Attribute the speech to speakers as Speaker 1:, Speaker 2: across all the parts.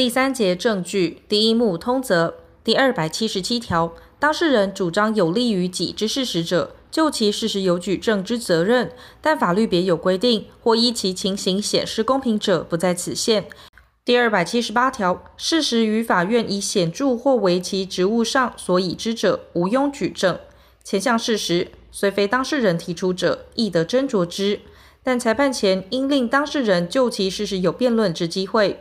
Speaker 1: 第三节证据第一目通则第二百七十七条，当事人主张有利于己之事实者，就其事实有举证之责任，但法律别有规定或依其情形显示公平者，不在此限。第二百七十八条，事实于法院以显著或为其职务上所已知者，无庸举证。前项事实虽非当事人提出者，亦得斟酌之，但裁判前应令当事人就其事实有辩论之机会。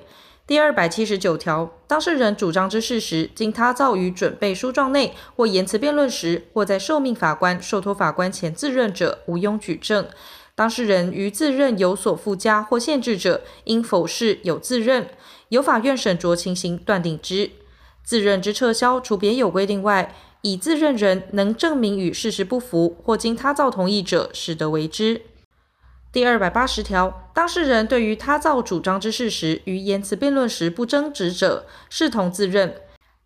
Speaker 1: 第二百七十九条，当事人主张之事实，经他造于准备书状内，或言辞辩论时，或在受命法官、受托法官前自认者，无庸举证。当事人于自认有所附加或限制者，应否是有自认，由法院审酌情形断定之。自认之撤销，除别有规定外，以自认人能证明与事实不符，或经他造同意者，始得为之。第二百八十条，当事人对于他造主张之事实，于言辞辩论时不争执者，视同自认；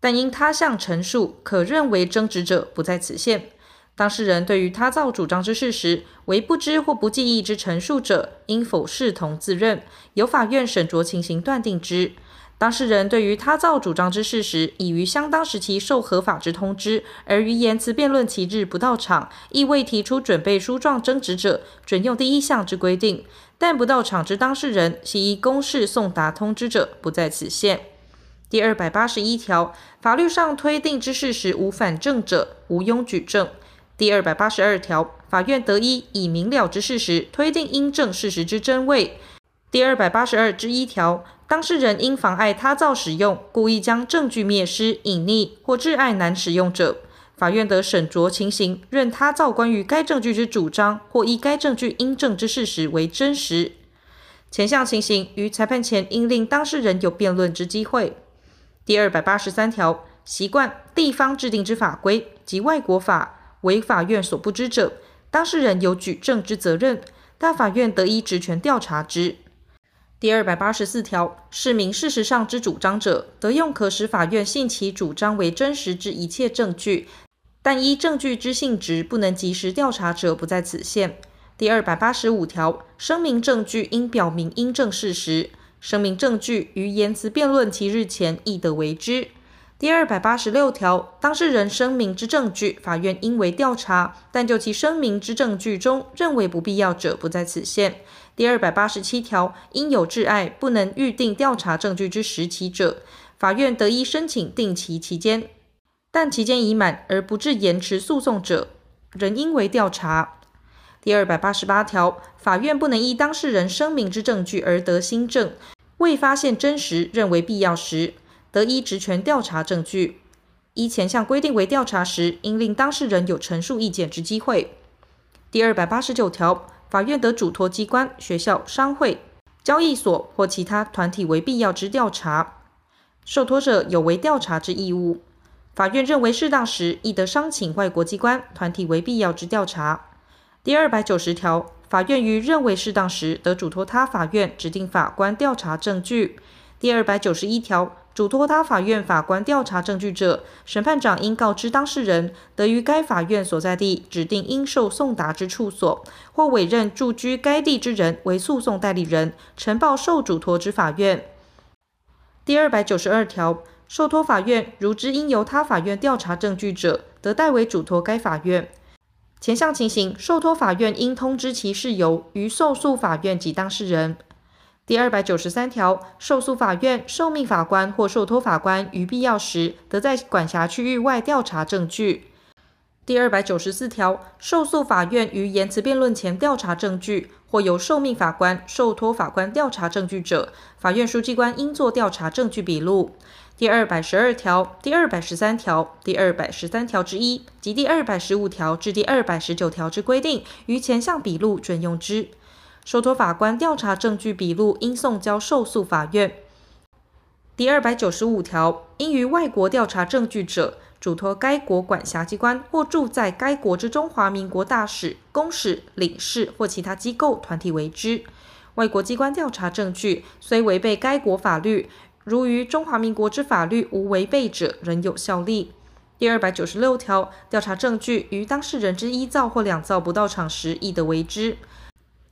Speaker 1: 但因他项陈述可认为争执者，不在此限。当事人对于他造主张之事实为不知或不记忆之陈述者，应否视同自认，由法院审酌情形断定之。当事人对于他造主张之事实，已于相当时期受合法之通知，而于言辞辩论期日不到场，亦未提出准备书状争执者，准用第一项之规定；但不到场之当事人，系依公示送达通知者，不在此限。第二百八十一条，法律上推定之事实无反证者，无庸举证。第二百八十二条，法院得依已明了之事实，推定应证事实之真伪。第二百八十二之一条。当事人因妨碍他造使用，故意将证据灭失、隐匿或致碍难使用者，法院得审酌情形，认他造关于该证据之主张或依该证据应证之事实为真实。前项情形于裁判前应令当事人有辩论之机会。第二百八十三条，习惯地方制定之法规及外国法为法院所不知者，当事人有举证之责任，大法院得依职权调查之。第二百八十四条，市民事实上之主张者，得用可使法院信其主张为真实之一切证据，但依证据之性质不能及时调查者，不在此限。第二百八十五条，声明证据应表明应证事实，声明证据于言辞辩论其日前亦得为之。第二百八十六条，当事人声明之证据，法院应为调查，但就其声明之证据中认为不必要者，不在此限。第二百八十七条，因有挚爱不能预定调查证据之时期者，法院得以申请定期期间，但期间已满而不致延迟诉讼者，仍应为调查。第二百八十八条，法院不能依当事人声明之证据而得新证，未发现真实认为必要时，得依职权调查证据。依前项规定为调查时，应令当事人有陈述意见之机会。第二百八十九条。法院得嘱托机关、学校、商会、交易所或其他团体为必要之调查，受托者有为调查之义务。法院认为适当时，亦得商请外国机关、团体为必要之调查。第二百九十条，法院于认为适当时，得嘱托他法院指定法官调查证据。第二百九十一条。嘱托他法院法官调查证据者，审判长应告知当事人，得于该法院所在地指定应受送达之处所，或委任驻居该地之人为诉讼代理人，呈报受嘱托之法院。第二百九十二条，受托法院如知应由他法院调查证据者，得代为嘱托该法院。前项情形，受托法院应通知其事由于受诉法院及当事人。第二百九十三条，受诉法院、受命法官或受托法官于必要时，得在管辖区域外调查证据。第二百九十四条，受诉法院于言辞辩论前调查证据，或由受命法官、受托法官调查证据者，法院书记官应作调查证据笔录。第二百十二条、第二百十三条、第二百十三条之一及第二百十五条至第二百十九条之规定，于前项笔录准用之。受托法官调查证据笔录应送交受诉法院。第二百九十五条，应于外国调查证据者，嘱托该国管辖机关或驻在该国之中华民国大使、公使、领事或其他机构团体为之。外国机关调查证据虽违背该国法律，如于中华民国之法律无违背者，仍有效力。第二百九十六条，调查证据于当事人之一造或两造不到场时，亦得为之。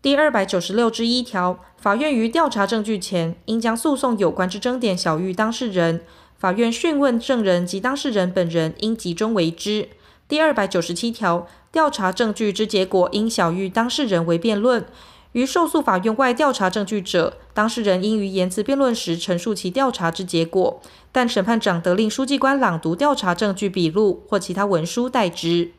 Speaker 1: 第二百九十六之一条，法院于调查证据前，应将诉讼有关之争点晓諭当事人。法院讯问证人及当事人本人，应集中为之。第二百九十七条，调查证据之结果，应晓諭当事人为辩论。于受诉法院外调查证据者，当事人应于言辞辩论时陈述其调查之结果，但审判长得令书记官朗读调查证据笔录或其他文书代之。